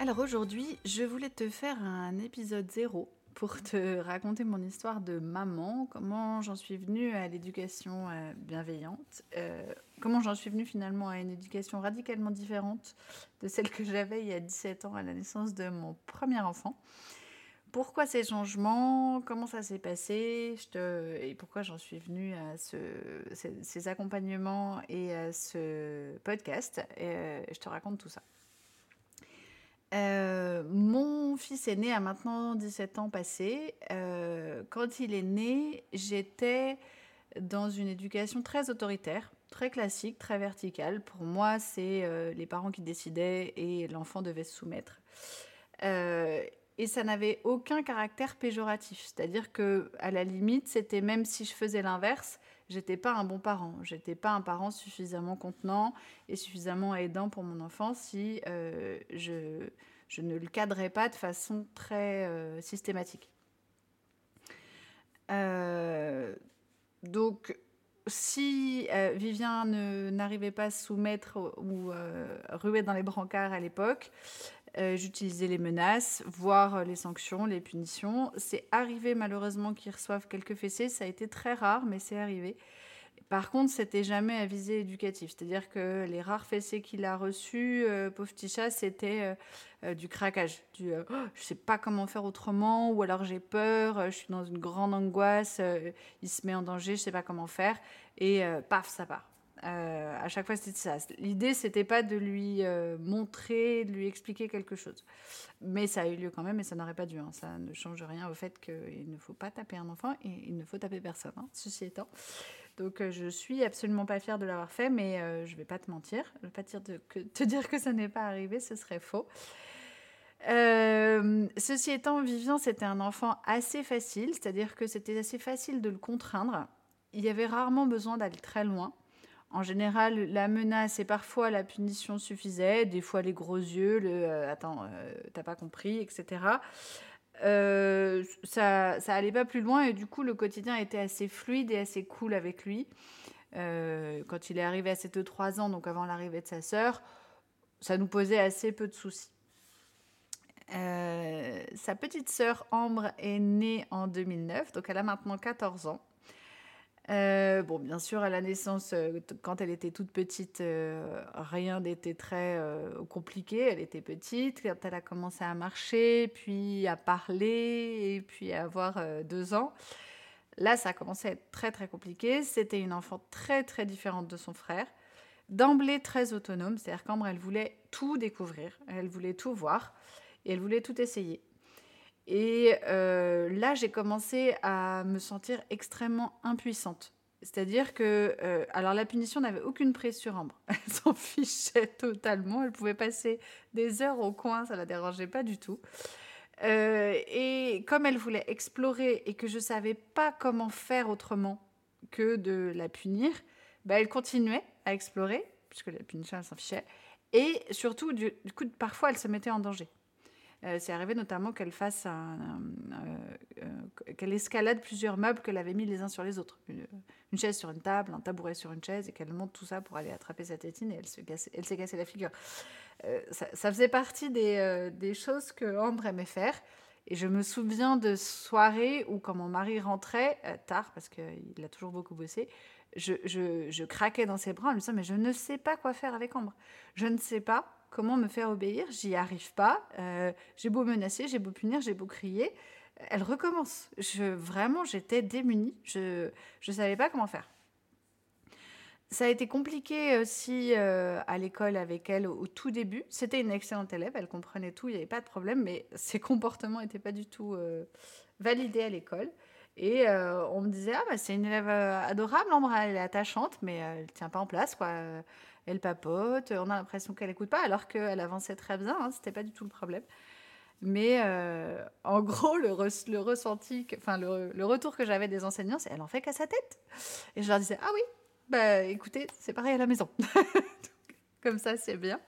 Alors aujourd'hui, je voulais te faire un épisode zéro pour te raconter mon histoire de maman, comment j'en suis venue à l'éducation euh, bienveillante, euh, comment j'en suis venue finalement à une éducation radicalement différente de celle que j'avais il y a 17 ans à la naissance de mon premier enfant. Pourquoi ces changements Comment ça s'est passé Et pourquoi j'en suis venue à ce, ces, accompagnements et à ce podcast et, Je te raconte tout ça. Euh, mon fils est né à maintenant 17 ans passés. Euh, quand il est né, j'étais dans une éducation très autoritaire, très classique, très verticale. Pour moi, c'est euh, les parents qui décidaient et l'enfant devait se soumettre. et ça n'avait aucun caractère péjoratif, c'est-à-dire que à la limite, c'était même si je faisais l'inverse, j'étais pas un bon parent. J'étais pas un parent suffisamment contenant et suffisamment aidant pour mon enfant si euh, je, je, ne le cadrais pas de façon très euh, systématique. Euh, donc, si Vivien n'arrivait pas à se soumettre ou ruer dans les brancards à l'époque, euh, j'utilisais les menaces, voire euh, les sanctions, les punitions. C'est arrivé malheureusement qu'ils reçoivent quelques fessées. Ça a été très rare, mais c'est arrivé. Par contre, c'était jamais à visée éducative. C'est-à-dire que les rares fessées qu'il a reçues, euh, pauvre petit chat, c'était du craquage. Du oh, je sais pas comment faire autrement, ou alors j'ai peur, je suis dans une grande angoisse, il se met en danger, je sais pas comment faire, et paf, ça part. Euh, à chaque fois, c'était ça. L'idée, c'était pas de lui euh, montrer, de lui expliquer quelque chose. Mais ça a eu lieu quand même et ça n'aurait pas dû. Hein. Ça ne change rien au fait qu'il ne faut pas taper un enfant et il ne faut taper personne, hein, ceci étant. Donc, euh, je suis absolument pas fière de l'avoir fait, mais je vais pas te mentir. Je vais pas te dire, que, ça n'est pas arrivé, ce serait faux. ceci étant, Vivien, c'était un enfant assez facile, c'est-à-dire que c'était assez facile de le contraindre. Il y avait rarement besoin d'aller très loin. En général, la menace et parfois la punition suffisaient, des fois les gros yeux, le euh, attends, euh, t'as pas compris, etc. Euh, ça, ça allait pas plus loin et du coup le quotidien était assez fluide et assez cool avec lui. quand il est arrivé à ses 2-3 ans, donc avant l'arrivée de sa sœur, ça nous posait assez peu de soucis. sa petite sœur Ambre est née en 2009, donc elle a maintenant 14 ans. Euh, bon, bien sûr, à la naissance, euh, quand elle était toute petite, euh, rien n'était très compliqué. Elle était petite. Quand elle a commencé à marcher, puis à parler, et puis à avoir deux ans, là, ça a commencé à être très, très compliqué. C'était une enfant très, très différente de son frère. D'emblée, très autonome. C'est-à-dire qu'Ambre, elle voulait tout découvrir. Elle voulait tout voir. Et elle voulait tout essayer. Et euh, là, j'ai commencé à me sentir extrêmement impuissante. C'est-à-dire que, euh, alors la punition n'avait aucune prise sur Ambre. Elle s'en fichait totalement. Elle pouvait passer des heures au coin, ça la dérangeait pas du tout. Euh, et comme elle voulait explorer et que je savais pas comment faire autrement que de la punir, bah, elle continuait à explorer, puisque la punition, elle s'en fichait. Et surtout, du coup, parfois, elle se mettait en danger. Euh, c'est arrivé notamment qu'elle fasse un, qu'elle escalade plusieurs meubles qu'elle avait mis les uns sur les autres. Une, chaise sur une table, un tabouret sur une chaise, et qu'elle monte tout ça pour aller attraper sa tétine, et elle, se elle s'est cassé la figure. Ça, faisait partie des, choses que Ambre aimait faire. Et je me souviens de soirées où, quand mon mari rentrait, tard, parce qu'il a toujours beaucoup bossé, je, je, craquais dans ses bras en me disant, mais je ne sais pas quoi faire avec Ambre. Je ne sais pas comment me faire obéir, j'y arrive pas. Euh, j'ai beau menacer, j'ai beau punir, j'ai beau crier. Elle recommence. Vraiment, j'étais démunie. Je ne savais pas comment faire. Ça a été compliqué aussi euh, à l'école avec elle au, tout début. C'était une excellente élève, elle comprenait tout, il n'y avait pas de problème, mais ses comportements n'étaient pas du tout euh, validés à l'école. Et on me disait, ah, bah, c'est une élève adorable, elle est attachante, mais elle ne tient pas en place, quoi. Elle papote, on a l'impression qu'elle n'écoute pas, alors qu'elle avançait très bien, hein, c'était pas du tout le problème. Mais en gros, le, ressenti, enfin, le, retour que j'avais des enseignants, c'est elle en fait qu'à sa tête. Et je leur disais, ah oui, bah écoutez, c'est pareil à la maison. Comme ça, c'est bien.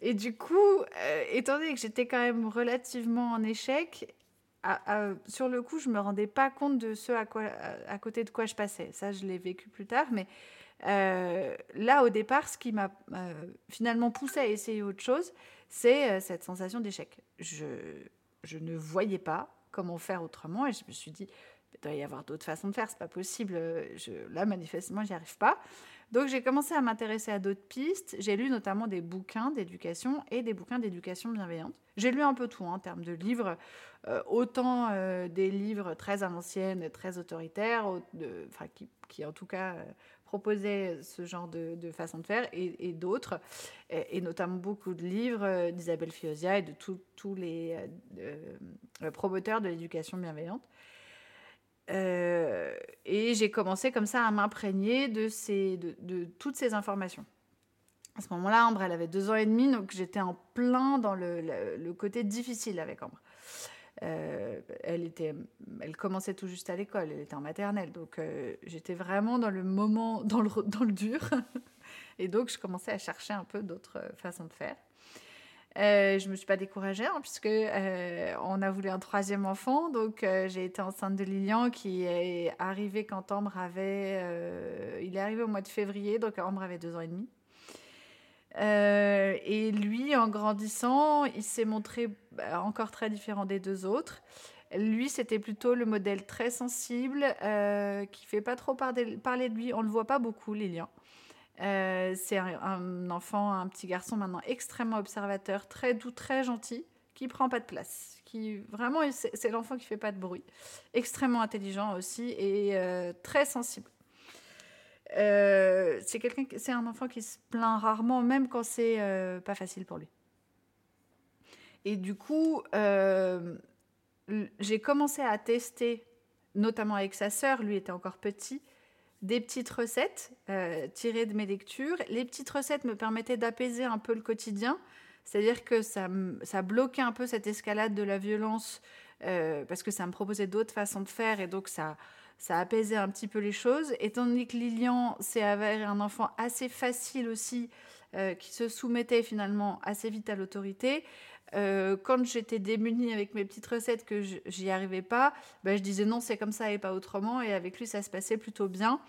Et du coup, étant donné que j'étais quand même relativement en échec, sur le coup, je me rendais pas compte de ce à, à, côté de quoi je passais. Ça, je l'ai vécu plus tard. Mais euh, là, au départ, ce qui m'a euh, finalement poussé à essayer autre chose, c'est euh, cette sensation d'échec. Je, ne voyais pas comment faire autrement et je me suis dit, il doit y avoir d'autres façons de faire, c'est pas possible. Là, manifestement, j'y arrive pas. Donc j'ai commencé à m'intéresser à d'autres pistes. J'ai lu notamment des bouquins d'éducation et des bouquins d'éducation bienveillante. J'ai lu un peu tout hein, en termes de livres, autant des livres très à l'ancienne, très autoritaires, qui, en tout cas proposaient ce genre de, façon de faire, et, d'autres, et, notamment beaucoup de livres d'Isabelle Fiosia et de tous les promoteurs de l'éducation bienveillante. Euh, et j'ai commencé comme ça à m'imprégner de, de, toutes ces informations. À ce moment-là, Ambre, elle avait deux ans et demi, donc j'étais en plein dans le, côté difficile avec Ambre. Euh, elle, était, elle commençait tout juste à l'école, elle était en maternelle, donc euh, j'étais vraiment dans le moment, dans le, dans le dur. et donc je commençais à chercher un peu d'autres façons de faire. Euh, je ne me suis pas découragée hein, puisque euh, on a voulu un troisième enfant. Donc euh, j'ai été enceinte de Lilian qui est arrivé quand Ambre avait... il est arrivé au mois de février, donc Ambre avait deux ans et demi. Et lui, en grandissant, il s'est montré bah, encore très différent des deux autres. Lui, c'était plutôt le modèle très sensible, qui fait pas trop parler de lui. On ne le voit pas beaucoup, Lilian. Euh, c'est un, enfant, un petit garçon maintenant extrêmement observateur, très doux, très gentil, qui prend pas de place. Qui vraiment, c'est l'enfant qui fait pas de bruit, extrêmement intelligent aussi et euh, très sensible. Euh, c'est quelqu'un, c'est un enfant qui se plaint rarement, même quand c'est pas facile pour lui. Et du coup, j'ai commencé à tester, notamment avec sa sœur, lui était encore petit, des petites recettes euh, tirées de mes lectures. Les petites recettes me permettaient d'apaiser un peu le quotidien, c'est-à-dire que ça, ça bloquait un peu cette escalade de la violence euh, parce que ça me proposait d'autres façons de faire et donc ça, ça apaisait un petit peu les choses. Étant donné que Lilian s'est avéré un enfant assez facile aussi, euh, qui se soumettait finalement assez vite à l'autorité, euh, quand j'étais démunie avec mes petites recettes que j'y arrivais pas, ben, je disais non, c'est comme ça et pas autrement. Et avec lui, ça se passait plutôt bien.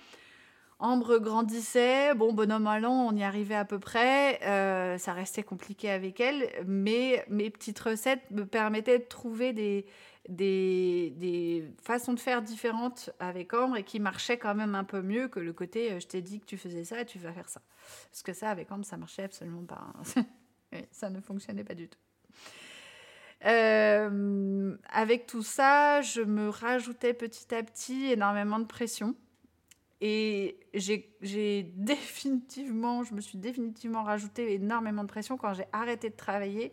Ambre grandissait, bon, bonhomme allant, on y arrivait à peu près. Euh, ça restait compliqué avec elle, mais mes petites recettes me permettaient de trouver des, des, des, façons de faire différentes avec Ambre et qui marchaient quand même un peu mieux que le côté euh, je t'ai dit que tu faisais ça, tu vas faire ça. Parce que ça, avec Ambre, ça marchait absolument pas. Hein. ça ne fonctionnait pas du tout. Euh, avec tout ça, je me rajoutais petit à petit énormément de pression. Et j'ai définitivement, je me suis définitivement rajouté énormément de pression quand j'ai arrêté de travailler,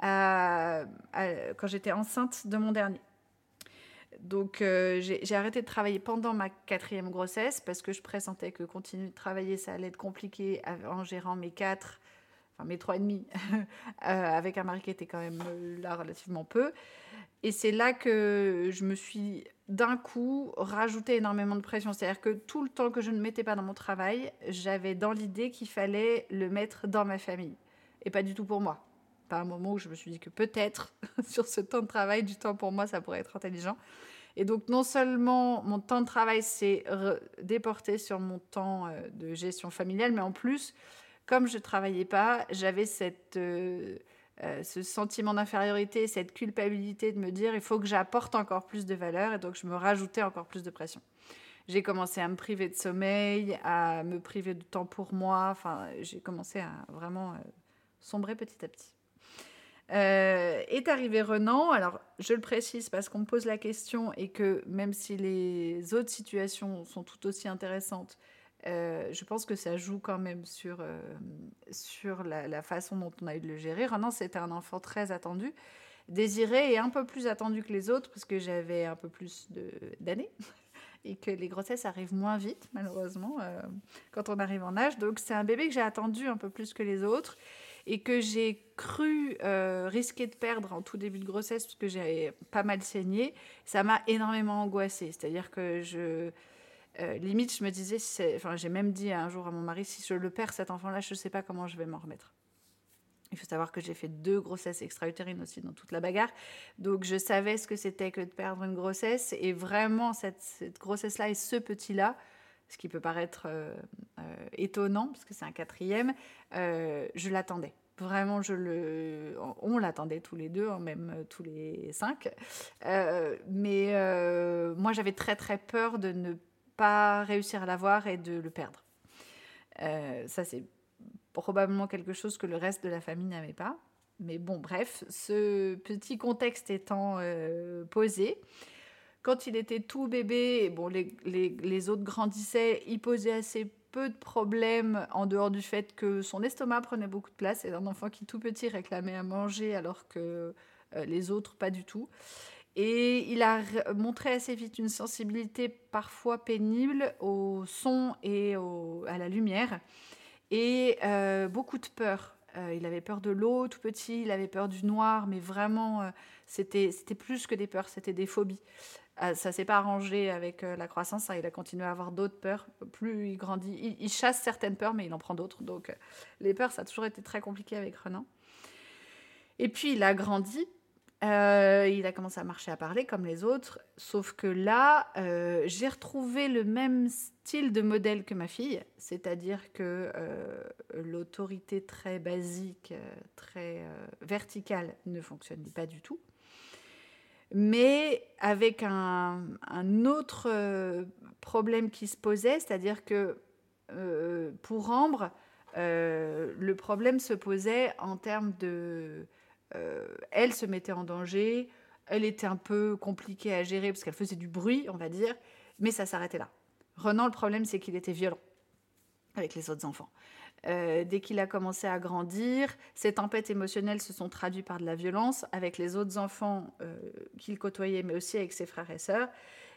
quand j'étais enceinte de mon dernier. Donc euh, j'ai arrêté de travailler pendant ma quatrième grossesse parce que je pressentais que continuer de travailler, ça allait être compliqué en gérant mes quatre enfin mes trois et demi, euh, avec un mari qui était quand même euh, là relativement peu. Et c'est là que je me suis d'un coup rajouté énormément de pression. C'est-à-dire que tout le temps que je ne mettais pas dans mon travail, j'avais dans l'idée qu'il fallait le mettre dans ma famille et pas du tout pour moi. Pas un moment où je me suis dit que peut-être sur ce temps de travail, du temps pour moi, ça pourrait être intelligent. Et donc, non seulement mon temps de travail s'est déporté sur mon temps euh, de gestion familiale, mais en plus, comme je ne travaillais pas, j'avais cette, euh, euh, ce sentiment d'infériorité, cette culpabilité de me dire il faut que j'apporte encore plus de valeur, et donc je me rajoutais encore plus de pression. J'ai commencé à me priver de sommeil, à me priver de temps pour moi. Enfin, j'ai commencé à vraiment sombrer petit à petit. Euh, est arrivé Renan. Alors, je le précise parce qu'on me pose la question et que même si les autres situations sont tout aussi intéressantes, euh, je pense que ça joue quand même sur, euh, sur la, façon dont on a eu de le gérer. Renan, c'était un enfant très attendu, désiré et un peu plus attendu que les autres parce que j'avais un peu plus d'années et que les grossesses arrivent moins vite, malheureusement, quand on arrive en âge. Donc, c'est un bébé que j'ai attendu un peu plus que les autres et que j'ai cru euh, risquer de perdre en tout début de grossesse parce que j'avais pas mal saigné, ça m'a énormément angoissée. C'est-à-dire que je. Euh, limite, je me disais, j'ai même dit un jour à mon mari, si je le perds cet enfant-là, je ne sais pas comment je vais m'en remettre. Il faut savoir que j'ai fait deux grossesses extra-utérines aussi dans toute la bagarre. Donc je savais ce que c'était que de perdre une grossesse. Et vraiment, cette grossesse-là et ce petit-là, ce qui peut paraître euh, euh, étonnant, parce que c'est un quatrième, euh, je l'attendais. Vraiment, on l'attendait tous les deux, hein, même tous les cinq. mais moi, j'avais très très peur de ne pas réussir à l'avoir et de le perdre. ça, c'est probablement quelque chose que le reste de la famille n'avait pas. Mais bon, bref, ce petit contexte étant posé, quand il était tout bébé, bon, les, autres grandissaient, il posait assez peu de problèmes en dehors du fait que son estomac prenait beaucoup de place. C'est un enfant qui tout petit réclamait à manger alors que euh, les autres pas du tout. Et il a montré assez vite une sensibilité parfois pénible au son et à la lumière et euh, beaucoup de peur. Euh, il avait peur de l'eau tout petit, il avait peur du noir, mais vraiment, c'était plus que des peurs, c'était des phobies. Ah, ça s'est pas arrangé avec euh, la croissance. Hein. il a continué à avoir d'autres peurs. Plus il grandit, il, chasse certaines peurs, mais il en prend d'autres. Donc, euh, les peurs, ça a toujours été très compliqué avec Renan. Et puis, il a grandi. Euh, il a commencé à marcher, à parler comme les autres. Sauf que là, j'ai retrouvé le même style de modèle que ma fille. C'est-à-dire que l'autorité très basique, très verticale ne fonctionne pas du tout mais avec un, autre euh, problème qui se posait, c'est-à-dire que euh, pour Ambre, euh, le problème se posait en termes de... elle se mettait en danger, elle était un peu compliquée à gérer parce qu'elle faisait du bruit, on va dire, mais ça s'arrêtait là. Renan, le problème, c'est qu'il était violent avec les autres enfants. Euh, dès qu'il a commencé à grandir, ces tempêtes émotionnelles se sont traduites par de la violence avec les autres enfants euh, qu'il côtoyait, mais aussi avec ses frères et sœurs.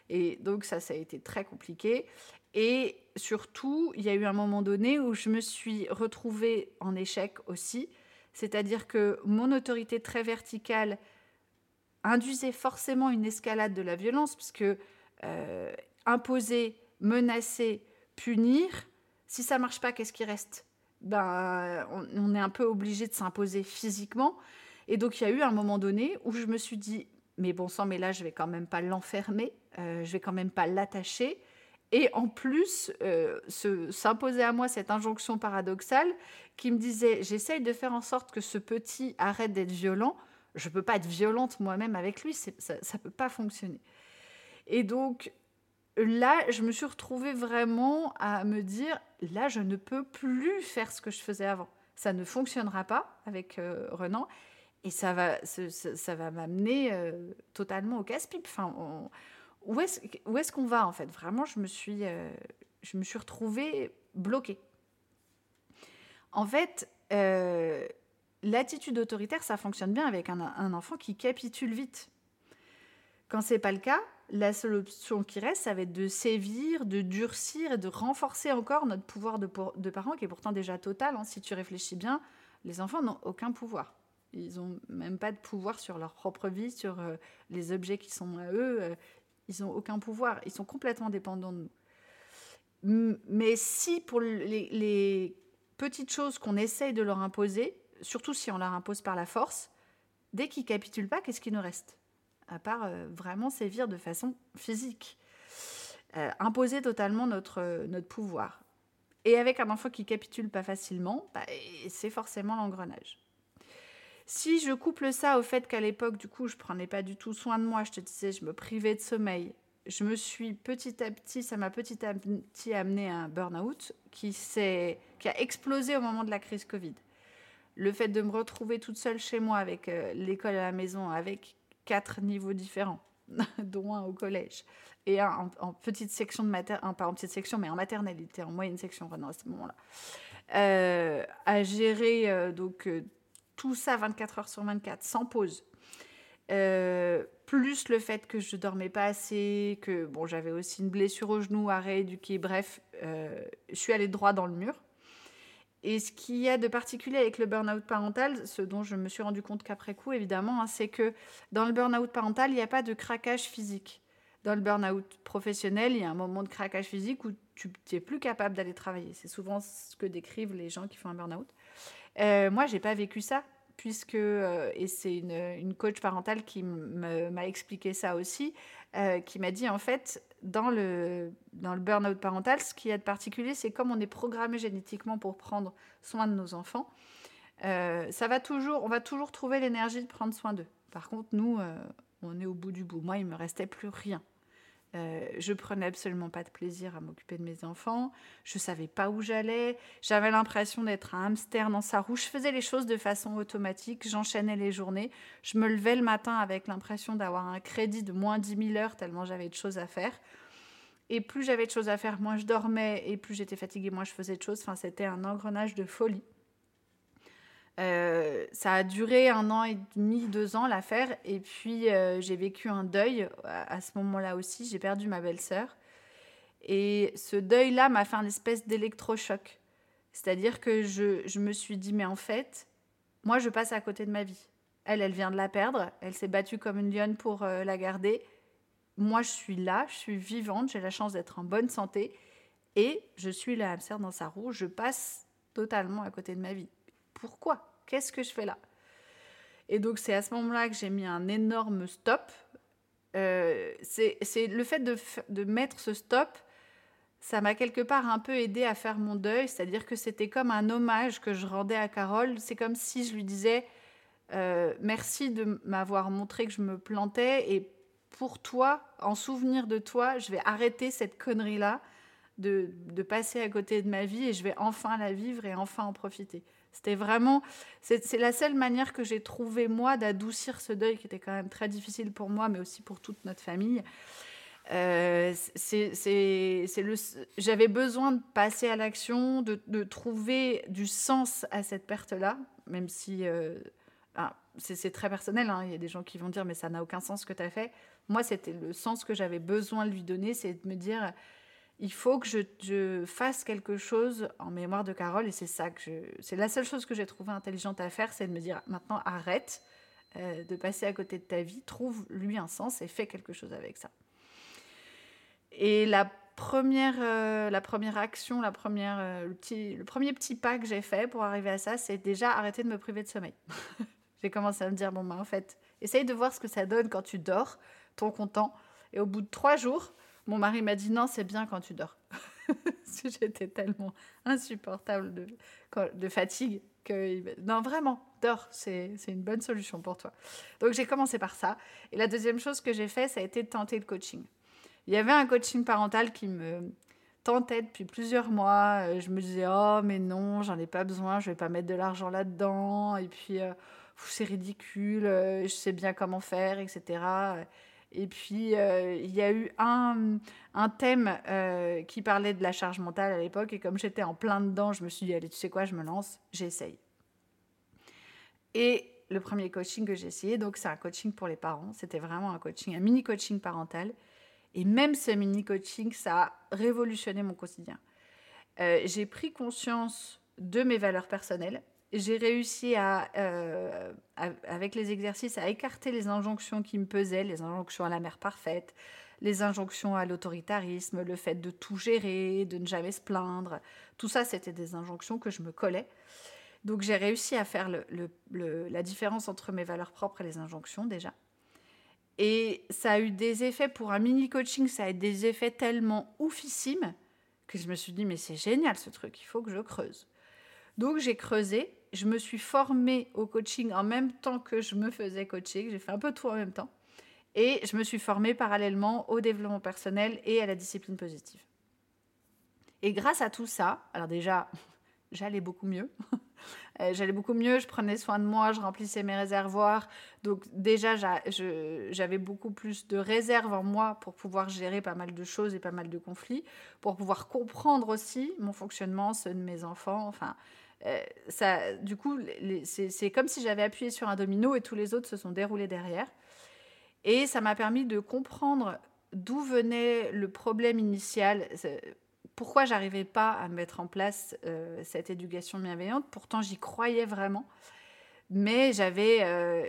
Et donc ça, ça a été très compliqué. Et surtout, il y a eu un moment donné où je me suis retrouvée en échec aussi. C'est-à-dire que mon autorité très verticale induisait forcément une escalade de la violence, puisque euh, imposer, menacer, punir, si ça marche pas, qu'est-ce qui reste? Ben, on, est un peu obligé de s'imposer physiquement. Et donc, il y a eu un moment donné où je me suis dit, mais bon sang, mais là, je vais quand même pas l'enfermer, euh, je vais quand même pas l'attacher. Et en plus, euh, s'imposer à moi cette injonction paradoxale qui me disait, j'essaye de faire en sorte que ce petit arrête d'être violent. Je peux pas être violente moi-même avec lui, ça ne peut pas fonctionner. Et donc, là, je me suis retrouvée vraiment à me dire, là, je ne peux plus faire ce que je faisais avant. Ça ne fonctionnera pas avec euh, Renan. Et ça va, ça, va m'amener euh, totalement au casse-pipe. Enfin, où est-ce est qu'on va, en fait? Vraiment, je me suis, euh, je me suis retrouvée bloquée. En fait, l'attitude autoritaire, ça fonctionne bien avec un, un enfant qui capitule vite. Quand c'est pas le cas, la solution qui reste, ça va être de sévir, de durcir et de renforcer encore notre pouvoir de, de parent, qui est pourtant déjà total. Hein. Si tu réfléchis bien, les enfants n'ont aucun pouvoir. Ils n'ont même pas de pouvoir sur leur propre vie, sur euh, les objets qui sont à eux. Euh, ils n'ont aucun pouvoir. Ils sont complètement dépendants de nous. Mais si pour les, les petites choses qu'on essaye de leur imposer, surtout si on leur impose par la force, dès qu'ils capitulent pas, qu'est-ce qui nous reste? À part euh, vraiment sévir de façon physique. Euh, imposer totalement notre, notre pouvoir. Et avec un enfant qui capitule pas facilement, bah, c'est forcément l'engrenage. Si je couple ça au fait qu'à l'époque, du coup, je prenais pas du tout soin de moi, je te disais, je me privais de sommeil, je me suis petit à petit, ça m'a petit à petit amené à un burn-out qui, qui a explosé au moment de la crise Covid. Le fait de me retrouver toute seule chez moi avec euh, l'école à la maison, avec quatre niveaux différents, dont un au collège, et un en, petite section de maternelle, pas en petite section, mais en maternelle, en moyenne section vraiment à ce moment-là, euh, à gérer euh, donc tout ça 24 heures sur 24, sans pause. Euh, plus le fait que je dormais pas assez, que bon, j'avais aussi une blessure au genou à rééduquer, bref, euh, je suis allée droit dans le mur. Et ce qu'il y a de particulier avec le burn-out parental, ce dont je me suis rendu compte qu'après coup, évidemment, hein, c'est que dans le burn-out parental, il n'y a pas de craquage physique. Dans le burn-out professionnel, il y a un moment de craquage physique où tu n'es plus capable d'aller travailler. C'est souvent ce que décrivent les gens qui font un burn-out. Euh, moi, j'ai pas vécu ça puisque, euh, et c'est une, coach parentale qui m'a expliqué ça aussi, euh, qui m'a dit en fait, dans le, dans le burn-out parental, ce qui est de particulier, c'est comme on est programmé génétiquement pour prendre soin de nos enfants, ça va toujours, on va toujours trouver l'énergie de prendre soin d'eux. Par contre, nous, on est au bout du bout. Moi, il me restait plus rien. Euh, je prenais absolument pas de plaisir à m'occuper de mes enfants. Je savais pas où j'allais. J'avais l'impression d'être un hamster dans sa roue. Je faisais les choses de façon automatique. J'enchaînais les journées. Je me levais le matin avec l'impression d'avoir un crédit de moins 10 000 heures tellement j'avais de choses à faire. Et plus j'avais de choses à faire, moins je dormais. Et plus j'étais fatiguée, moins je faisais de choses. Enfin, c'était un engrenage de folie. Euh, ça a duré un an et demi, deux ans l'affaire. Et puis euh, j'ai vécu un deuil à, ce moment-là aussi. J'ai perdu ma belle-sœur. Et ce deuil-là m'a fait un espèce d'électrochoc. C'est-à-dire que je, je, me suis dit, mais en fait, moi je passe à côté de ma vie. Elle, elle vient de la perdre. Elle s'est battue comme une lionne pour euh, la garder. Moi je suis là, je suis vivante, j'ai la chance d'être en bonne santé. Et je suis la hamster dans sa roue. Je passe totalement à côté de ma vie pourquoi? Qu'est-ce que je fais là? Et donc c'est à ce moment-là que j'ai mis un énorme stop. Euh, c'est le fait de, mettre ce stop, ça m'a quelque part un peu aidé à faire mon deuil, c'est-à-dire que c'était comme un hommage que je rendais à Carole. C'est comme si je lui disais euh, merci de m'avoir montré que je me plantais et pour toi, en souvenir de toi, je vais arrêter cette connerie-là de passer à côté de ma vie et je vais enfin la vivre et enfin en profiter. C'était vraiment, c'est la seule manière que j'ai trouvé moi d'adoucir ce deuil qui était quand même très difficile pour moi, mais aussi pour toute notre famille. Euh, j'avais besoin de passer à l'action, de, trouver du sens à cette perte-là, même si euh, ah, c'est très personnel. Hein. Il y a des gens qui vont dire mais ça n'a aucun sens ce que tu as fait. Moi, c'était le sens que j'avais besoin de lui donner, c'est de me dire il faut que je, fasse quelque chose en mémoire de Carole et c'est ça que c'est la seule chose que j'ai trouvé intelligente à faire, c'est de me dire maintenant arrête euh, de passer à côté de ta vie, trouve lui un sens et fais quelque chose avec ça. Et la première, euh, la première action, la première, euh, le, premier petit pas que j'ai fait pour arriver à ça, c'est déjà arrêter de me priver de sommeil. j'ai commencé à me dire bon bah en fait, essaye de voir ce que ça donne quand tu dors, ton content. Et au bout de trois jours, mon mari m'a dit non, c'est bien quand tu dors. J'étais tellement insupportable de, fatigue que non vraiment dors c'est une bonne solution pour toi. Donc j'ai commencé par ça. Et la deuxième chose que j'ai fait ça a été de tenter le coaching. Il y avait un coaching parental qui me tentait depuis plusieurs mois. Je me disais oh mais non j'en ai pas besoin je vais pas mettre de l'argent là dedans et puis euh, c'est ridicule je sais bien comment faire etc et puis, euh, il y a eu un, un thème euh, qui parlait de la charge mentale à l'époque. Et comme j'étais en plein dedans, je me suis dit, allez, tu sais quoi, je me lance, j'essaye. Et le premier coaching que j'ai essayé, donc c'est un coaching pour les parents. C'était vraiment un coaching, un mini coaching parental. Et même ce mini coaching, ça a révolutionné mon quotidien. Euh, j'ai pris conscience de mes valeurs personnelles j'ai réussi euh, à, avec les exercices, à écarter les injonctions qui me pesaient, les injonctions à la mère parfaite, les injonctions à l'autoritarisme, le fait de tout gérer, de ne jamais se plaindre. Tout ça, c'était des injonctions que je me collais. Donc j'ai réussi à faire la différence entre mes valeurs propres et les injonctions déjà. Et ça a eu des effets pour un mini coaching, ça a eu des effets tellement oufissimes que je me suis dit mais c'est génial ce truc, il faut que je creuse. Donc j'ai creusé, je me suis formée au coaching en même temps que je me faisais coacher, j'ai fait un peu tout en même temps. Et je me suis formée parallèlement au développement personnel et à la discipline positive. Et grâce à tout ça, alors déjà, j'allais beaucoup mieux. Euh, j'allais beaucoup mieux, je prenais soin de moi, je remplissais mes réservoirs. Donc déjà, j'avais beaucoup plus de réserves en moi pour pouvoir gérer pas mal de choses et pas mal de conflits, pour pouvoir comprendre aussi mon fonctionnement, ceux de mes enfants. Enfin, ça, du coup, c'est comme si j'avais appuyé sur un domino et tous les autres se sont déroulés derrière. Et ça m'a permis de comprendre d'où venait le problème initial pourquoi j'arrivais pas à mettre en place euh, cette éducation bienveillante? Pourtant, j'y croyais vraiment, mais j'avais, euh,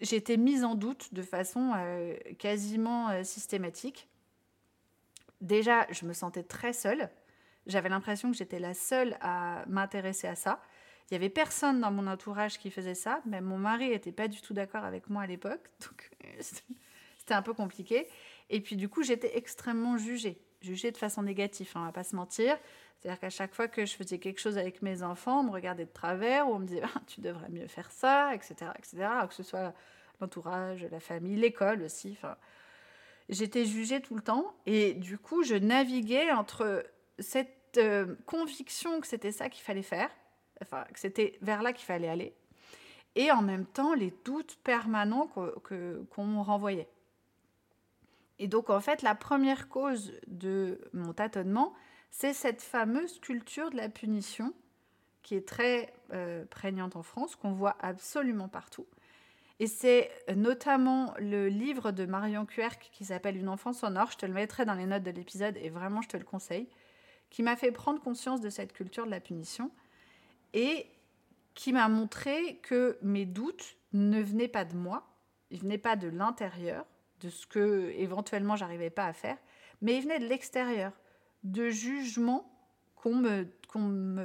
j'étais mise en doute de façon euh, quasiment systématique. Déjà, je me sentais très seule. J'avais l'impression que j'étais la seule à m'intéresser à ça. Il y avait personne dans mon entourage qui faisait ça. Même mon mari n'était pas du tout d'accord avec moi à l'époque, donc c'était un peu compliqué. Et puis du coup, j'étais extrêmement jugée jugée de façon négative, hein, on va pas se mentir. C'est-à-dire qu'à chaque fois que je faisais quelque chose avec mes enfants, on me regardait de travers ou on me disait ah, tu devrais mieux faire ça, etc., etc. que ce soit l'entourage, la famille, l'école aussi. J'étais jugée tout le temps et du coup, je naviguais entre cette euh, conviction que c'était ça qu'il fallait faire, enfin que c'était vers là qu'il fallait aller, et en même temps les doutes permanents qu'on renvoyait. Et donc, en fait, la première cause de mon tâtonnement, c'est cette fameuse culture de la punition qui est très euh, prégnante en France, qu'on voit absolument partout. Et c'est notamment le livre de Marion Querc qui s'appelle Une enfance en or, je te le mettrai dans les notes de l'épisode et vraiment je te le conseille, qui m'a fait prendre conscience de cette culture de la punition et qui m'a montré que mes doutes ne venaient pas de moi, ils venaient pas de l'intérieur, de ce que éventuellement j'arrivais pas à faire, mais il venait de l'extérieur, de jugements qu'on me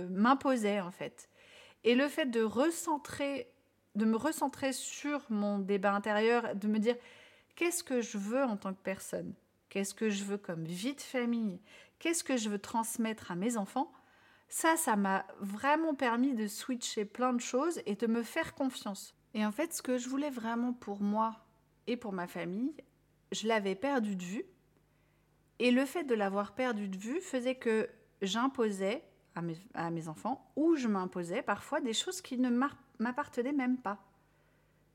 m'imposait en fait. Et le fait de recentrer, de me recentrer sur mon débat intérieur, de me dire qu'est-ce que je veux en tant que personne, qu'est-ce que je veux comme vie de famille, qu'est-ce que je veux transmettre à mes enfants, ça, ça m'a vraiment permis de switcher plein de choses et de me faire confiance. Et en fait, ce que je voulais vraiment pour moi et pour ma famille, je l'avais perdu de vue. Et le fait de l'avoir perdu de vue faisait que j'imposais à mes, enfants, ou je m'imposais parfois des choses qui ne m'appartenaient même pas.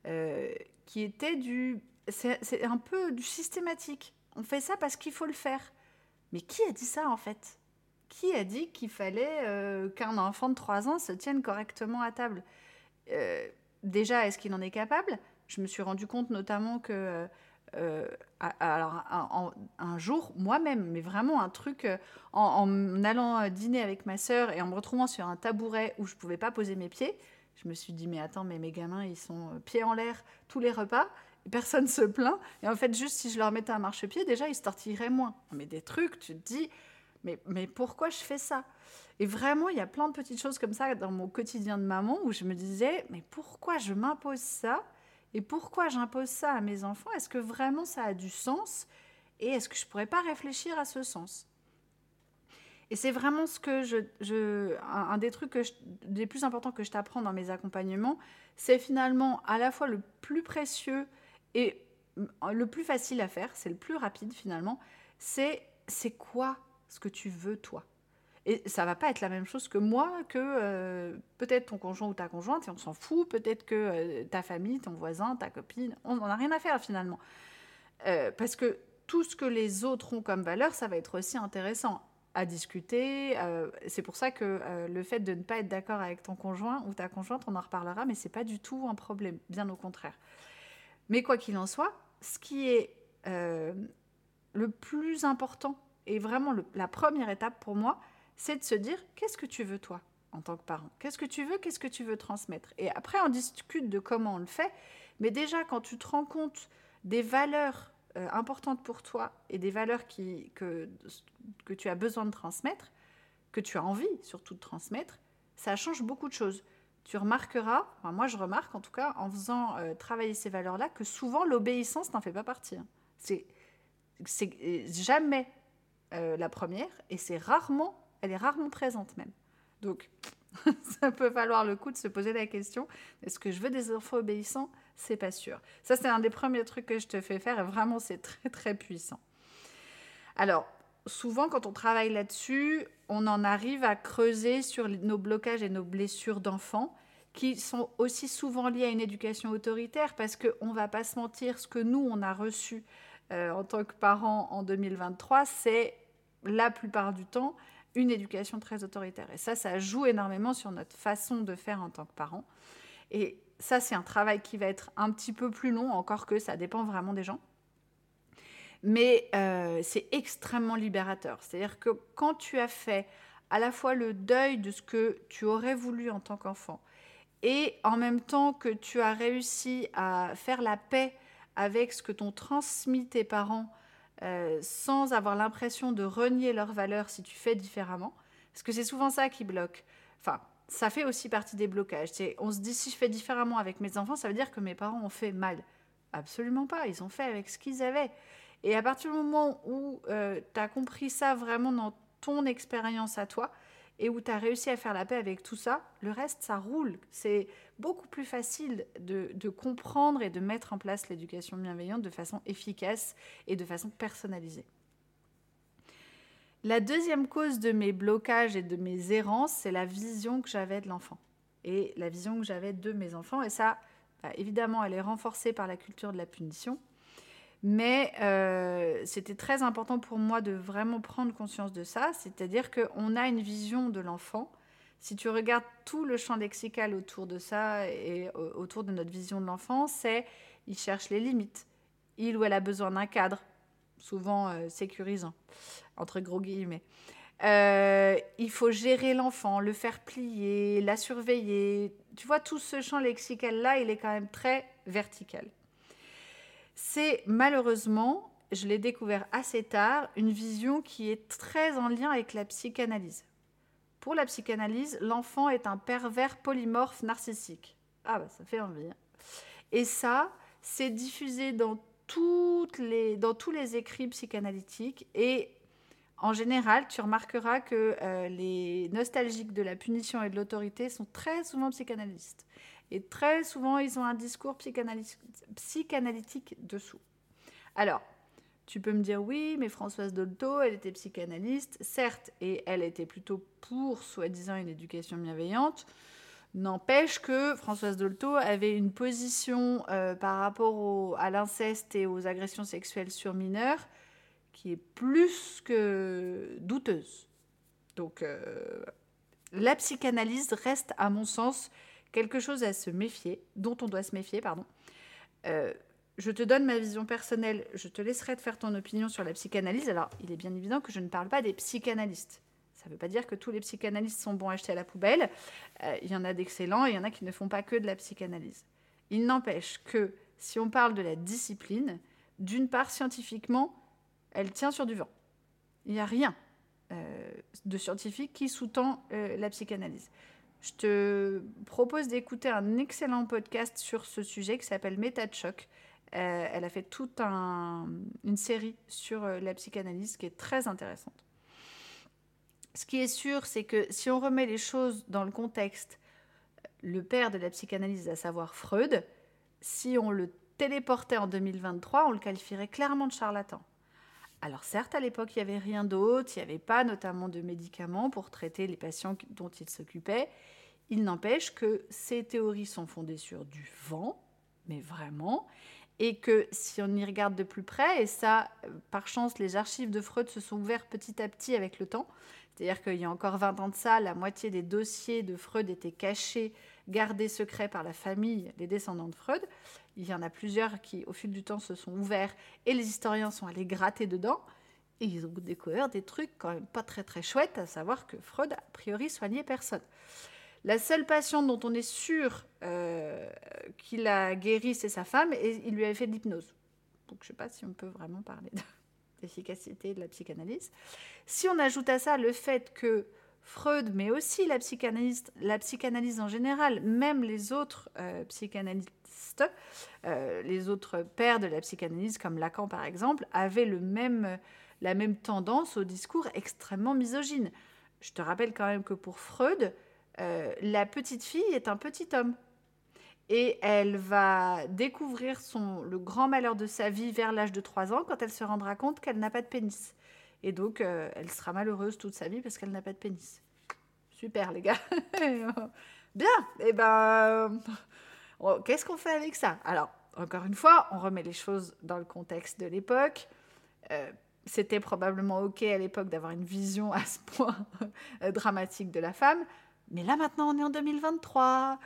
Euh, qui étaient du... C'est un peu du systématique. On fait ça parce qu'il faut le faire. Mais qui a dit ça en fait? Qui a dit qu'il fallait euh, qu'un enfant de 3 ans se tienne correctement à table? Euh, Déjà, est-ce qu'il en est capable? Je me suis rendu compte notamment que euh, alors un, jour, moi-même, mais vraiment un truc, en, allant dîner avec ma sœur et en me retrouvant sur un tabouret où je pouvais pas poser mes pieds, je me suis dit, mais attends, mes gamins, ils sont pieds en l'air tous les repas, personne se plaint. Et en fait, juste si je leur mettais un marchepied, déjà, ils se tortilleraient moins. Mais des trucs, tu te dis, mais, mais pourquoi je fais ça? Et vraiment, il y a plein de petites choses comme ça dans mon quotidien de maman où je me disais, mais pourquoi je m'impose ça? Et pourquoi j'impose ça à mes enfants? Est-ce que vraiment ça a du sens? Et est-ce que je pourrais pas réfléchir à ce sens? Et c'est vraiment ce que je, un, des trucs que des plus importants que je t'apprends dans mes accompagnements, c'est finalement à la fois le plus précieux et le plus facile à faire, c'est le plus rapide finalement, c'est c'est quoi ce que tu veux toi? Et ça va pas être la même chose que moi, que euh, peut-être ton conjoint ou ta conjointe, et on s'en fout, peut-être que euh, ta famille, ton voisin, ta copine, on n'en a rien à faire finalement. Euh, parce que tout ce que les autres ont comme valeur, ça va être aussi intéressant à discuter. c'est pour ça que le fait de ne pas être d'accord avec ton conjoint ou ta conjointe, on en reparlera, mais c'est pas du tout un problème, bien au contraire. Mais quoi qu'il en soit, ce qui est le plus important et vraiment la première étape pour moi, c'est de se dire qu'est-ce que tu veux toi en tant que parent? Qu'est-ce que tu veux? Qu'est-ce que tu veux transmettre? Et après, on discute de comment on le fait. Mais déjà, quand tu te rends compte des valeurs euh, importantes pour toi et des valeurs que, que tu as besoin de transmettre, que tu as envie surtout de transmettre, ça change beaucoup de choses. Tu remarqueras, moi je remarque en tout cas, en faisant euh, travailler ces valeurs-là, que souvent l'obéissance n'en fait pas partie. Hein. C'est, jamais euh, la première et c'est rarement, elle est rarement présente même. Donc, ça peut falloir le coup de se poser la question est-ce que je veux des enfants obéissants? C'est pas sûr. Ça, c'est un des premiers trucs que je te fais faire et vraiment, c'est très très puissant. Alors, souvent, quand on travaille là-dessus, on en arrive à creuser sur nos blocages et nos blessures d'enfants qui sont aussi souvent liées à une éducation autoritaire parce qu'on ne va pas se mentir, ce que nous, on a reçu euh, en tant que parents en 2023, c'est la plupart du temps une éducation très autoritaire. Et ça, ça joue énormément sur notre façon de faire en tant que parents. Et ça, c'est un travail qui va être un petit peu plus long, encore que ça dépend vraiment des gens. Mais euh, c'est extrêmement libérateur. C'est-à-dire que quand tu as fait à la fois le deuil de ce que tu aurais voulu en tant qu'enfant, et en même temps que tu as réussi à faire la paix avec ce que t'ont transmis tes parents euh, sans avoir l'impression de renier leurs valeurs si tu fais différemment. Parce que c'est souvent ça qui bloque. Enfin, ça fait aussi partie des blocages. On se dit si je fais différemment avec mes enfants, ça veut dire que mes parents ont fait mal. Absolument pas. Ils ont fait avec ce qu'ils avaient. Et à partir du moment où euh, tu as compris ça vraiment dans ton expérience à toi, et où tu as réussi à faire la paix avec tout ça, le reste, ça roule. C'est beaucoup plus facile de, comprendre et de mettre en place l'éducation bienveillante de façon efficace et de façon personnalisée. La deuxième cause de mes blocages et de mes errances, c'est la vision que j'avais de l'enfant et la vision que j'avais de mes enfants. Et ça, bah, évidemment, elle est renforcée par la culture de la punition. Mais euh, c'était très important pour moi de vraiment prendre conscience de ça, c'est-à-dire qu'on a une vision de l'enfant. Si tu regardes tout le champ lexical autour de ça et autour de notre vision de l'enfant, c'est il cherche les limites. Il ou elle a besoin d'un cadre, souvent euh, sécurisant, entre gros guillemets. Euh, il faut gérer l'enfant, le faire plier, la surveiller. Tu vois, tout ce champ lexical-là, il est quand même très vertical c'est malheureusement, je l'ai découvert assez tard, une vision qui est très en lien avec la psychanalyse. Pour la psychanalyse, l'enfant est un pervers polymorphe narcissique. Ah bah ça fait envie. Hein. Et ça, c'est diffusé dans, les, dans tous les écrits psychanalytiques et en général, tu remarqueras que euh, les nostalgiques de la punition et de l'autorité sont très souvent psychanalystes. Et très souvent, ils ont un discours psychanalytique dessous. Alors, tu peux me dire oui, mais Françoise Dolto, elle était psychanalyste, certes, et elle était plutôt pour, soi-disant, une éducation bienveillante. N'empêche que Françoise Dolto avait une position euh, par rapport à l'inceste et aux agressions sexuelles sur mineurs qui est plus que douteuse. Donc, euh, la psychanalyse reste, à mon sens, quelque chose à se méfier, dont on doit se méfier, pardon. Euh, je te donne ma vision personnelle, je te laisserai te faire ton opinion sur la psychanalyse. Alors, il est bien évident que je ne parle pas des psychanalystes. Ça ne veut pas dire que tous les psychanalystes sont bons à acheter à la poubelle. Euh, il y en a d'excellents et il y en a qui ne font pas que de la psychanalyse. Il n'empêche que si on parle de la discipline, d'une part, scientifiquement, elle tient sur du vent. Il n'y a rien euh, de scientifique qui sous-tend la psychanalyse. Je te propose d'écouter un excellent podcast sur ce sujet qui s'appelle Méta de choc. Euh, elle a fait toute une série sur euh, la psychanalyse qui est très intéressante. Ce qui est sûr, c'est que si on remet les choses dans le contexte, le père de la psychanalyse, à savoir Freud, si on le téléportait en 2023, on le qualifierait clairement de charlatan. Alors certes, à l'époque, il n'y avait rien d'autre, il n'y avait pas notamment de médicaments pour traiter les patients dont il s'occupait. Il n'empêche que ces théories sont fondées sur du vent, mais vraiment, et que si on y regarde de plus près, et ça, par chance, les archives de Freud se sont ouvertes petit à petit avec le temps, c'est-à-dire qu'il y a encore 20 ans de ça, la moitié des dossiers de Freud étaient cachés, gardés secrets par la famille, les descendants de Freud. Il y en a plusieurs qui, au fil du temps, se sont ouverts et les historiens sont allés gratter dedans. Et ils ont découvert des trucs quand même pas très très chouettes, à savoir que Freud, a priori, soignait personne. La seule patiente dont on est sûr euh, qu'il a guéri, c'est sa femme, et il lui avait fait de l'hypnose. Donc je ne sais pas si on peut vraiment parler d'efficacité de la psychanalyse. Si on ajoute à ça le fait que Freud, mais aussi la psychanalyse, la psychanalyse en général, même les autres euh, psychanalystes, euh, les autres pères de la psychanalyse, comme Lacan par exemple, avaient le même, la même tendance au discours extrêmement misogyne. Je te rappelle quand même que pour Freud, euh, la petite fille est un petit homme. Et elle va découvrir son, le grand malheur de sa vie vers l'âge de 3 ans quand elle se rendra compte qu'elle n'a pas de pénis. Et donc, euh, elle sera malheureuse toute sa vie parce qu'elle n'a pas de pénis. Super, les gars. Bien. Et eh ben, euh, qu'est-ce qu'on fait avec ça? Alors, encore une fois, on remet les choses dans le contexte de l'époque. Euh, c'était probablement OK à l'époque d'avoir une vision à ce point dramatique de la femme. Mais là, maintenant, on est en 2023.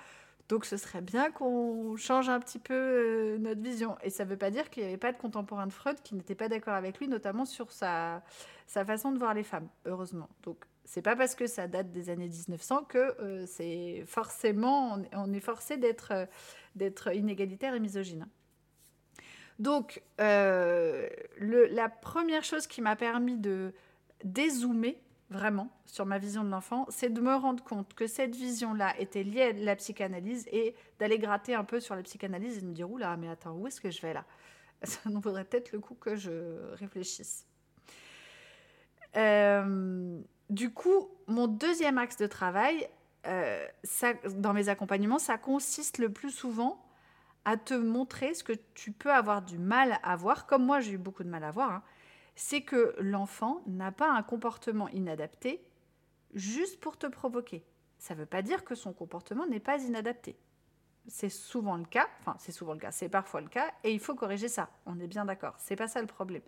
Donc ce serait bien qu'on change un petit peu euh, notre vision. Et ça ne veut pas dire qu'il n'y avait pas de contemporains de Freud qui n'étaient pas d'accord avec lui, notamment sur sa, façon de voir les femmes, heureusement. Donc c'est pas parce que ça date des années 1900 que euh, c'est forcément, on, est forcé d'être euh, d'être inégalitaire et misogyne. Donc la première chose qui m'a permis de dézoomer vraiment, sur ma vision de l'enfant, c'est de me rendre compte que cette vision-là était liée à la psychanalyse et d'aller gratter un peu sur la psychanalyse et de me dire, oula, mais attends, où est-ce que je vais là? Ça nous vaudrait peut-être le coup que je réfléchisse. Euh, du coup, mon deuxième axe de travail, euh, dans mes accompagnements, ça consiste le plus souvent à te montrer ce que tu peux avoir du mal à voir, comme moi j'ai eu beaucoup de mal à voir, hein, c'est que l'enfant n'a pas un comportement inadapté juste pour te provoquer. Ça ne veut pas dire que son comportement n'est pas inadapté. C'est souvent le cas, enfin c'est souvent le cas, c'est parfois le cas, et il faut corriger ça. On est bien d'accord. C'est pas ça le problème.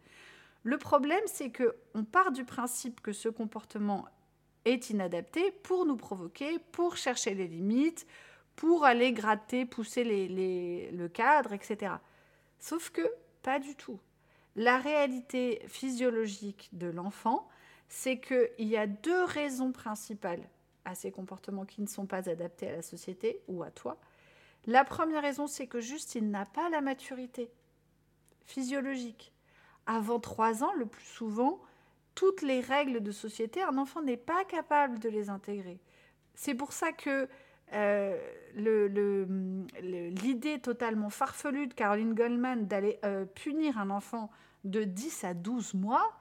Le problème, c'est que on part du principe que ce comportement est inadapté pour nous provoquer, pour chercher les limites, pour aller gratter, pousser le cadre, etc. Sauf que pas du tout. La réalité physiologique de l'enfant, c'est qu'il y a deux raisons principales à ces comportements qui ne sont pas adaptés à la société ou à toi. La première raison, c'est que juste il n'a pas la maturité physiologique. Avant trois ans, le plus souvent, toutes les règles de société, un enfant n'est pas capable de les intégrer. C'est pour ça que euh, l'idée totalement farfelue de Caroline Goldman d'aller euh, punir un enfant de 10 à 12 mois,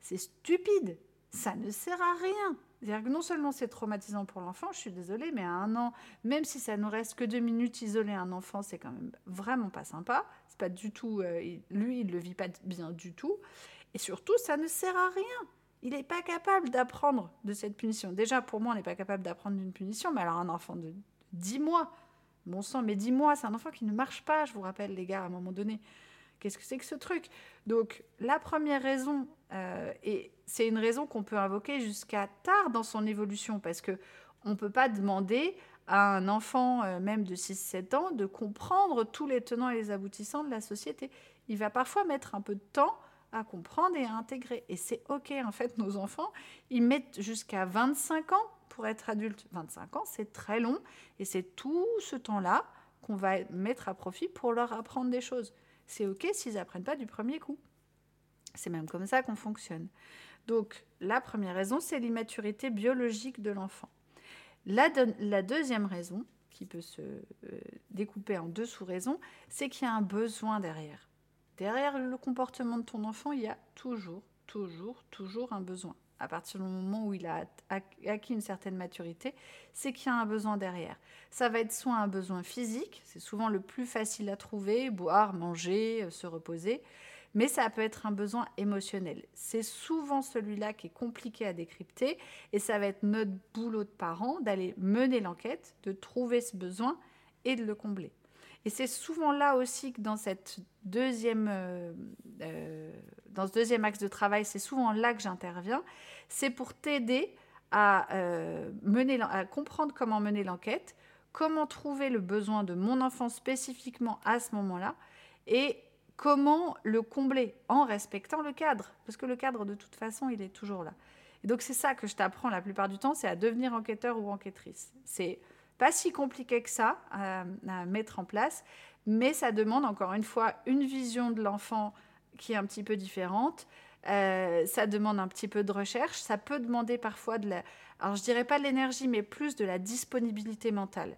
c'est stupide. Ça ne sert à rien. C'est-à-dire que non seulement c'est traumatisant pour l'enfant, je suis désolée, mais à un an, même si ça nous reste que deux minutes isolé un enfant, c'est quand même vraiment pas sympa. C'est pas du tout, euh, lui, il le vit pas bien du tout. Et surtout, ça ne sert à rien. Il n'est pas capable d'apprendre de cette punition. Déjà, pour moi, on n'est pas capable d'apprendre d'une punition, mais alors un enfant de 10 mois, bon sang, mais 10 mois, c'est un enfant qui ne marche pas, je vous rappelle, les gars, à un moment donné. Qu'est-ce que c'est que ce truc? Donc, la première raison, euh, et c'est une raison qu'on peut invoquer jusqu'à tard dans son évolution, parce que on ne peut pas demander à un enfant, euh, même de 6-7 ans, de comprendre tous les tenants et les aboutissants de la société. Il va parfois mettre un peu de temps à comprendre et à intégrer. Et c'est OK, en fait, nos enfants, ils mettent jusqu'à 25 ans pour être adultes. 25 ans, c'est très long, et c'est tout ce temps-là qu'on va mettre à profit pour leur apprendre des choses c'est OK s'ils apprennent pas du premier coup. C'est même comme ça qu'on fonctionne. Donc, la première raison, c'est l'immaturité biologique de l'enfant. La, la, deuxième raison, qui peut se euh, découper en deux sous-raisons, c'est qu'il y a un besoin derrière. Derrière le comportement de ton enfant, il y a toujours, toujours, toujours un besoin à partir du moment où il a acquis une certaine maturité, c'est qu'il y a un besoin derrière. Ça va être soit un besoin physique, c'est souvent le plus facile à trouver, boire, manger, euh, se reposer, mais ça peut être un besoin émotionnel. C'est souvent celui-là qui est compliqué à décrypter et ça va être notre boulot de parents d'aller mener l'enquête, de trouver ce besoin et de le combler. Et c'est souvent là aussi que dans, cette deuxième, euh, euh, dans ce deuxième axe de travail, c'est souvent là que j'interviens. C'est pour t'aider à, euh, à comprendre comment mener l'enquête, comment trouver le besoin de mon enfant spécifiquement à ce moment-là et comment le combler en respectant le cadre. Parce que le cadre, de toute façon, il est toujours là. Et donc c'est ça que je t'apprends la plupart du temps, c'est à devenir enquêteur ou enquêtrice. C'est pas si compliqué que ça à, mettre en place, mais ça demande encore une fois une vision de l'enfant qui est un petit peu différente. Euh, ça demande un petit peu de recherche. Ça peut demander parfois de Alors je dirais pas de l'énergie, mais plus de la disponibilité mentale.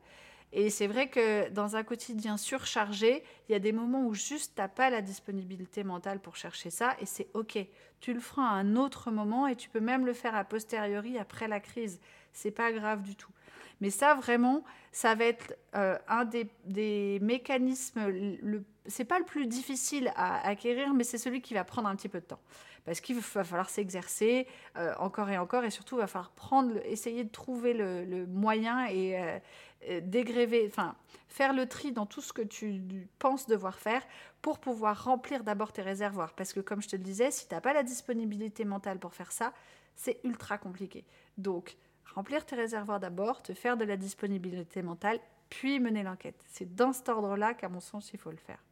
Et c'est vrai que dans un quotidien surchargé, il y a des moments où juste t'as pas la disponibilité mentale pour chercher ça et c'est ok. Tu le feras à un autre moment et tu peux même le faire a posteriori après la crise. C'est pas grave du tout. Mais ça vraiment, ça va être euh, un des, mécanismes. Le, c'est pas le plus difficile à acquérir, mais c'est celui qui va prendre un petit peu de temps parce qu'il va falloir s'exercer euh, encore et encore, et surtout, il va falloir prendre, essayer de trouver le, moyen et euh, enfin, faire le tri dans tout ce que tu penses devoir faire pour pouvoir remplir d'abord tes réservoirs. Parce que, comme je te le disais, si tu n'as pas la disponibilité mentale pour faire ça, c'est ultra compliqué. Donc, remplir tes réservoirs d'abord, te faire de la disponibilité mentale, puis mener l'enquête. C'est dans cet ordre-là qu'à mon sens, il faut le faire.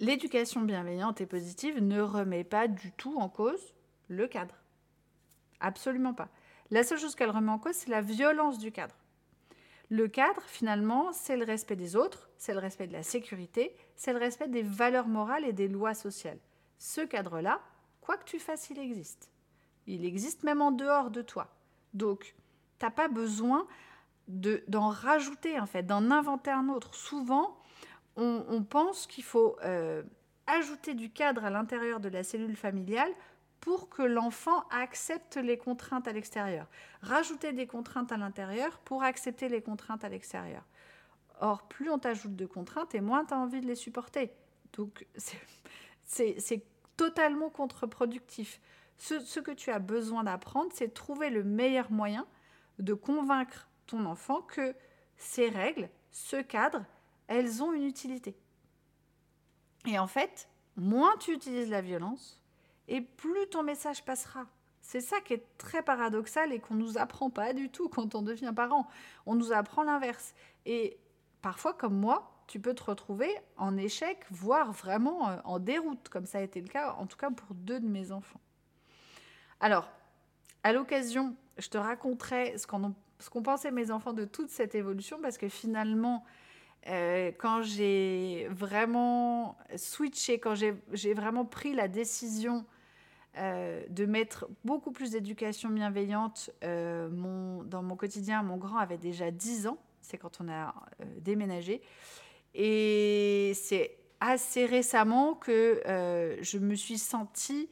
L'éducation bienveillante et positive ne remet pas du tout en cause le cadre. Absolument pas. La seule chose qu'elle remet en cause, c'est la violence du cadre. Le cadre, finalement, c'est le respect des autres, c'est le respect de la sécurité, c'est le respect des valeurs morales et des lois sociales. Ce cadre-là, quoi que tu fasses, il existe. Il existe même en dehors de toi. Donc, tu n'as pas besoin d'en rajouter, en fait, d'en inventer un autre. Souvent, on, pense qu'il faut euh, ajouter du cadre à l'intérieur de la cellule familiale pour que l'enfant accepte les contraintes à l'extérieur. Rajouter des contraintes à l'intérieur pour accepter les contraintes à l'extérieur. Or, plus on t'ajoute de contraintes et moins tu as envie de les supporter. Donc, c'est totalement contre-productif. Ce, que tu as besoin d'apprendre, c'est trouver le meilleur moyen de convaincre ton enfant que ces règles, ce cadre, elles ont une utilité. Et en fait, moins tu utilises la violence, et plus ton message passera. C'est ça qui est très paradoxal et qu'on ne nous apprend pas du tout quand on devient parent. On nous apprend l'inverse. Et parfois, comme moi, tu peux te retrouver en échec, voire vraiment euh, en déroute, comme ça a été le cas, en tout cas pour deux de mes enfants. Alors, à l'occasion, je te raconterai ce qu'ont pensé mes enfants de toute cette évolution, parce que finalement, euh, quand j'ai vraiment switché, quand j'ai vraiment pris la décision euh, de mettre beaucoup plus d'éducation bienveillante euh, dans mon quotidien, mon grand avait déjà 10 ans, c'est quand on a déménagé. Et c'est assez récemment que je me suis sentie,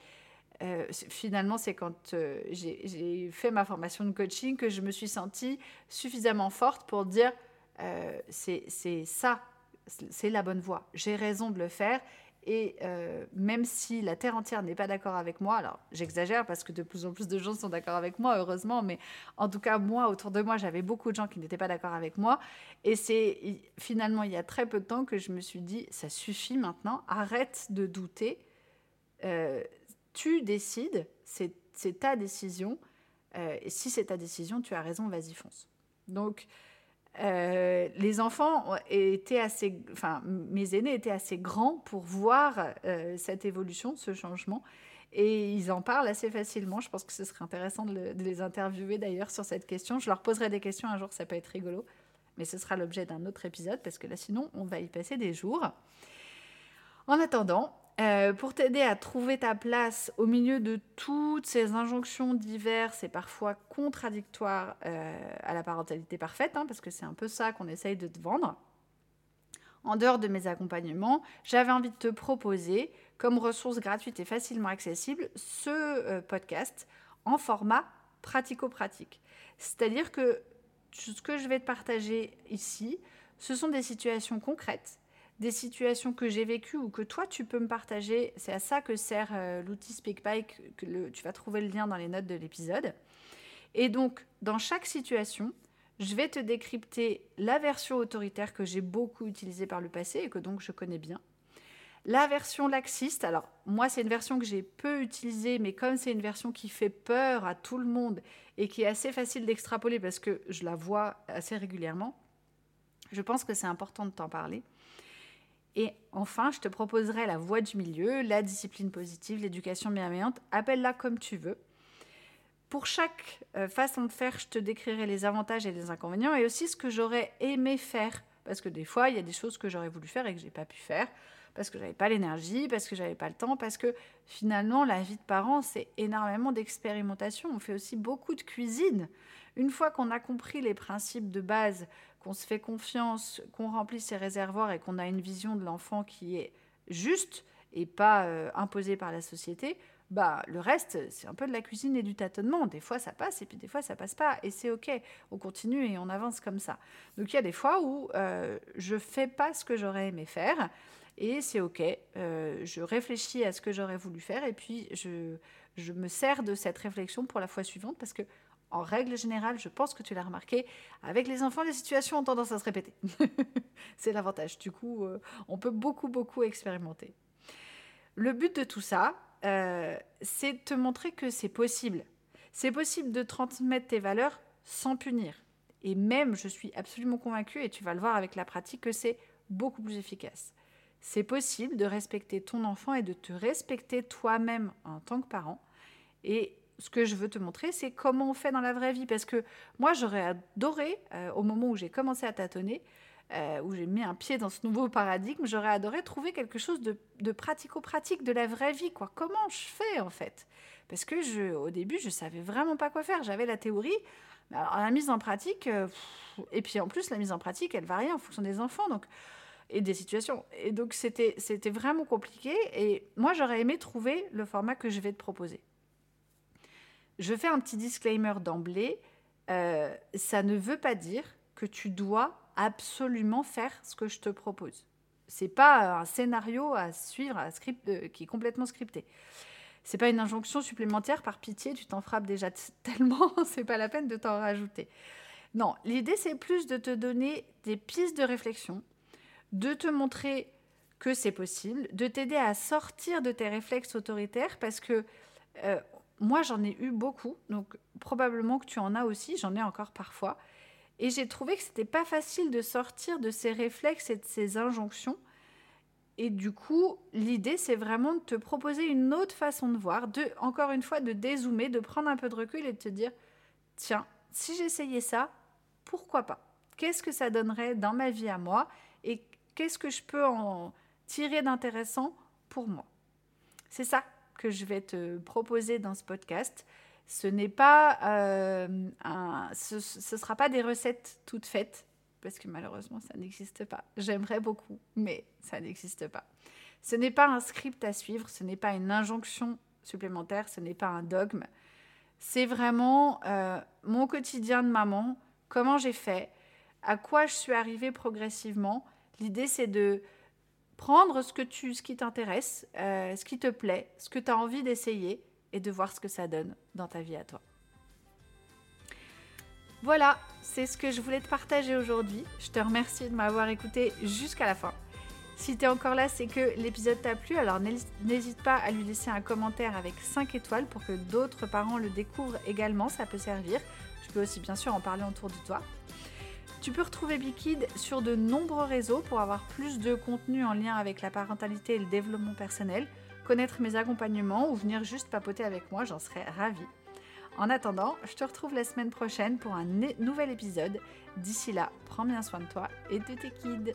finalement c'est quand j'ai fait ma formation de coaching, que je me suis sentie suffisamment forte pour dire euh, c'est ça, c'est la bonne voie. J'ai raison de le faire. Et euh, même si la Terre entière n'est pas d'accord avec moi, alors j'exagère parce que de plus en plus de gens sont d'accord avec moi, heureusement, mais en tout cas, moi, autour de moi, j'avais beaucoup de gens qui n'étaient pas d'accord avec moi. Et c'est finalement il y a très peu de temps que je me suis dit, ça suffit maintenant, arrête de douter, euh, tu décides, c'est ta décision. et si c'est ta décision, tu as raison, vas-y, fonce. Donc, euh, les enfants étaient assez, enfin, mes aînés étaient assez grands pour voir euh, cette évolution, ce changement. Et ils en parlent assez facilement. Je pense que ce serait intéressant de, les interviewer d'ailleurs sur cette question. Je leur poserai des questions un jour, ça peut être rigolo. Mais ce sera l'objet d'un autre épisode parce que là, sinon, on va y passer des jours. En attendant, euh, pour t'aider à trouver ta place au milieu de toutes ces injonctions diverses et parfois contradictoires euh, à la parentalité parfaite, hein, parce que c'est un peu ça qu'on essaye de te vendre. En dehors de mes accompagnements, j'avais envie de te proposer, comme ressource gratuite et facilement accessible, ce euh, podcast en format pratico-pratique. C'est-à-dire que ce que je vais te partager ici, ce sont des situations concrètes des situations que j'ai vécues ou que toi tu peux me partager. C'est à ça que sert euh, l'outil SpeakPipe, que tu vas trouver le lien dans les notes de l'épisode. Et donc, dans chaque situation, je vais te décrypter la version autoritaire que j'ai beaucoup utilisée par le passé et que donc je connais bien. La version laxiste, alors moi c'est une version que j'ai peu utilisée, mais comme c'est une version qui fait peur à tout le monde et qui est assez facile d'extrapoler parce que je la vois assez régulièrement, je pense que c'est important de t'en parler. Et enfin, je te proposerai la voie du milieu, la discipline positive, l'éducation bienveillante, appelle-la comme tu veux. Pour chaque euh, façon de faire, je te décrirai les avantages et les inconvénients et aussi ce que j'aurais aimé faire. Parce que des fois, il y a des choses que j'aurais voulu faire et que j'ai pas pu faire. parce que j'avais pas l'énergie, parce que j'avais pas le temps, parce que finalement, la vie de parent, c'est énormément d'expérimentation. On fait aussi beaucoup de cuisine. Une fois qu'on a compris les principes de base, qu'on se fait confiance, qu'on remplit ses réservoirs et qu'on a une vision de l'enfant qui est juste et pas euh, imposée par la société, bah le reste c'est un peu de la cuisine et du tâtonnement. Des fois ça passe et puis des fois ça passe pas et c'est ok. On continue et on avance comme ça. Donc il y a des fois où euh, je fais pas ce que j'aurais aimé faire et c'est ok. Euh, je réfléchis à ce que j'aurais voulu faire et puis je, je me sers de cette réflexion pour la fois suivante parce que en règle générale, je pense que tu l'as remarqué, avec les enfants, les situations ont tendance à se répéter. c'est l'avantage. Du coup, euh, on peut beaucoup, beaucoup expérimenter. Le but de tout ça, euh, c'est de te montrer que c'est possible. C'est possible de transmettre tes valeurs sans punir. Et même, je suis absolument convaincue, et tu vas le voir avec la pratique, que c'est beaucoup plus efficace. C'est possible de respecter ton enfant et de te respecter toi-même en tant que parent. Et ce que je veux te montrer, c'est comment on fait dans la vraie vie. Parce que moi, j'aurais adoré, euh, au moment où j'ai commencé à tâtonner, euh, où j'ai mis un pied dans ce nouveau paradigme, j'aurais adoré trouver quelque chose de, pratico-pratique de la vraie vie. Comment je fais en fait? Parce que au début, je savais vraiment pas quoi faire. J'avais la théorie, mais alors la mise en pratique, euh, et puis en plus, la mise en pratique, elle varie en fonction des enfants. Et des situations. Et donc c'était vraiment compliqué. Et moi j'aurais aimé trouver le format que je vais te proposer. Je fais un petit disclaimer d'emblée. Euh, ça ne veut pas dire que tu dois absolument faire ce que je te propose. C'est pas un scénario à suivre, script euh, qui est complètement scripté. C'est pas une injonction supplémentaire par pitié, tu t'en frappes déjà tellement, c'est pas la peine de t'en rajouter. Non, l'idée c'est plus de te donner des pistes de réflexion, de te montrer que c'est possible, de t'aider à sortir de tes réflexes autoritaires parce que euh, moi j'en ai eu beaucoup, donc probablement que tu en as aussi, j'en ai encore parfois. Et j'ai trouvé que c'était pas facile de sortir de ces réflexes et de ces injonctions. Et du coup, l'idée, c'est vraiment de te proposer une autre façon de voir, de, encore une fois, de dézoomer, de prendre un peu de recul et de te dire, tiens, si j'essayais ça, pourquoi pas? Qu'est-ce que ça donnerait dans ma vie à moi Et qu'est-ce que je peux en tirer d'intéressant pour moi? C'est ça que je vais te proposer dans ce podcast ce n'est pas euh, un, ce, sera pas des recettes toutes faites parce que malheureusement ça n'existe pas. J'aimerais beaucoup, mais ça n'existe pas. Ce n'est pas un script à suivre, ce n'est pas une injonction supplémentaire, ce n'est pas un dogme. C'est vraiment euh, mon quotidien de maman, comment j'ai fait, à quoi je suis arrivée progressivement. L'idée c'est de prendre ce que tu, ce qui t'intéresse, euh, ce qui te plaît, ce que tu as envie d'essayer, et de voir ce que ça donne dans ta vie à toi. Voilà, c'est ce que je voulais te partager aujourd'hui. Je te remercie de m'avoir écouté jusqu'à la fin. Si tu es encore là, c'est que l'épisode t'a plu, alors n'hésite pas à lui laisser un commentaire avec 5 étoiles pour que d'autres parents le découvrent également, ça peut servir. Tu peux aussi bien sûr en parler autour de toi. Tu peux retrouver Bikid sur de nombreux réseaux pour avoir plus de contenu en lien avec la parentalité et le développement personnel connaître mes accompagnements ou venir juste papoter avec moi, j'en serais ravie. En attendant, je te retrouve la semaine prochaine pour un nouvel épisode. D'ici là, prends bien soin de toi et de tes kids.